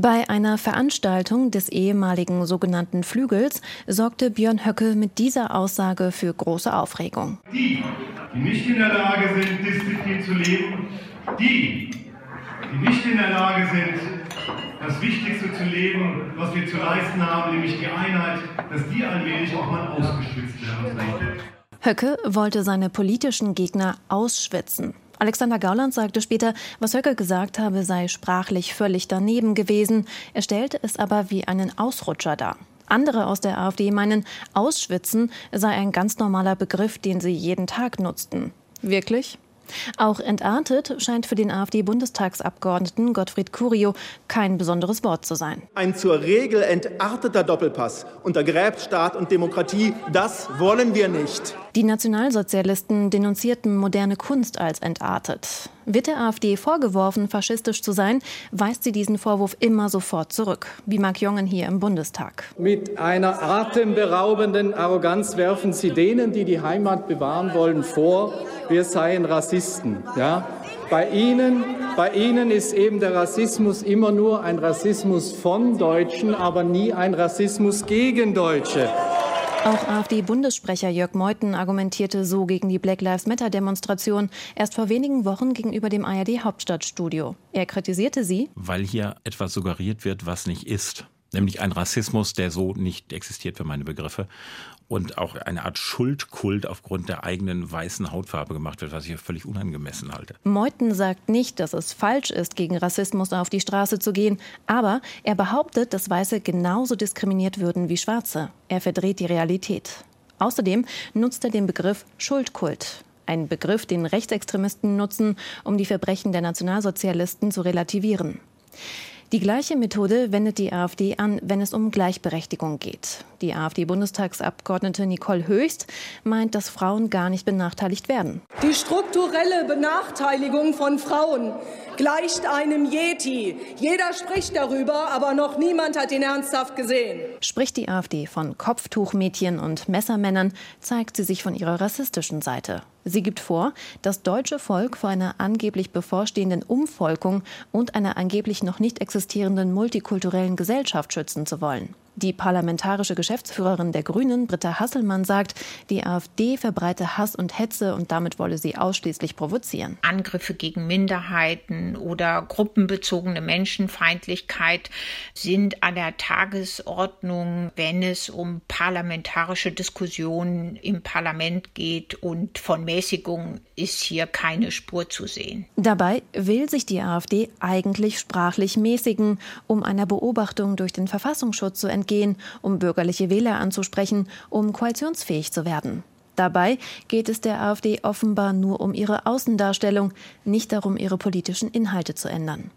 Bei einer Veranstaltung des ehemaligen sogenannten Flügels sorgte Björn Höcke mit dieser Aussage für große Aufregung. Die, die nicht in der Lage sind, Disziplin zu leben, die, die nicht in der Lage sind, das Wichtigste zu leben, was wir zu leisten haben, nämlich die Einheit, dass die allmählich auch mal ausgeschwitzt werden. Höcke wollte seine politischen Gegner ausschwitzen. Alexander Gauland sagte später, was Höcke gesagt habe, sei sprachlich völlig daneben gewesen. Er stellte es aber wie einen Ausrutscher dar. Andere aus der AfD meinen, Ausschwitzen sei ein ganz normaler Begriff, den sie jeden Tag nutzten. Wirklich? Auch entartet scheint für den AfD-Bundestagsabgeordneten Gottfried Curio kein besonderes Wort zu sein. Ein zur Regel entarteter Doppelpass untergräbt Staat und Demokratie. Das wollen wir nicht. Die Nationalsozialisten denunzierten moderne Kunst als entartet. Wird der AfD vorgeworfen, faschistisch zu sein, weist sie diesen Vorwurf immer sofort zurück, wie Mark Jongen hier im Bundestag. Mit einer atemberaubenden Arroganz werfen sie denen, die die Heimat bewahren wollen, vor, wir seien Rassisten. Ja? Bei Ihnen, bei Ihnen ist eben der Rassismus immer nur ein Rassismus von Deutschen, aber nie ein Rassismus gegen Deutsche. Auch AfD-Bundessprecher Jörg Meuthen argumentierte so gegen die Black Lives Matter-Demonstration erst vor wenigen Wochen gegenüber dem ARD-Hauptstadtstudio. Er kritisierte sie, weil hier etwas suggeriert wird, was nicht ist nämlich ein Rassismus, der so nicht existiert für meine Begriffe und auch eine Art Schuldkult aufgrund der eigenen weißen Hautfarbe gemacht wird, was ich völlig unangemessen halte. Meuthen sagt nicht, dass es falsch ist, gegen Rassismus auf die Straße zu gehen, aber er behauptet, dass Weiße genauso diskriminiert würden wie Schwarze. Er verdreht die Realität. Außerdem nutzt er den Begriff Schuldkult. Ein Begriff, den Rechtsextremisten nutzen, um die Verbrechen der Nationalsozialisten zu relativieren. Die gleiche Methode wendet die AfD an, wenn es um Gleichberechtigung geht. Die AfD-Bundestagsabgeordnete Nicole Höchst meint, dass Frauen gar nicht benachteiligt werden. Die strukturelle Benachteiligung von Frauen gleicht einem Yeti. Jeder spricht darüber, aber noch niemand hat ihn ernsthaft gesehen. Spricht die AfD von Kopftuchmädchen und Messermännern, zeigt sie sich von ihrer rassistischen Seite. Sie gibt vor, das deutsche Volk vor einer angeblich bevorstehenden Umvolkung und einer angeblich noch nicht existierenden multikulturellen Gesellschaft schützen zu wollen. Die parlamentarische Geschäftsführerin der Grünen, Britta Hasselmann, sagt, die AfD verbreite Hass und Hetze und damit wolle sie ausschließlich provozieren. Angriffe gegen Minderheiten oder gruppenbezogene Menschenfeindlichkeit sind an der Tagesordnung, wenn es um parlamentarische Diskussionen im Parlament geht und von Mäßigung ist hier keine Spur zu sehen. Dabei will sich die AfD eigentlich sprachlich mäßigen, um einer Beobachtung durch den Verfassungsschutz zu entgehen gehen, um bürgerliche Wähler anzusprechen, um koalitionsfähig zu werden. Dabei geht es der AfD offenbar nur um ihre Außendarstellung, nicht darum, ihre politischen Inhalte zu ändern.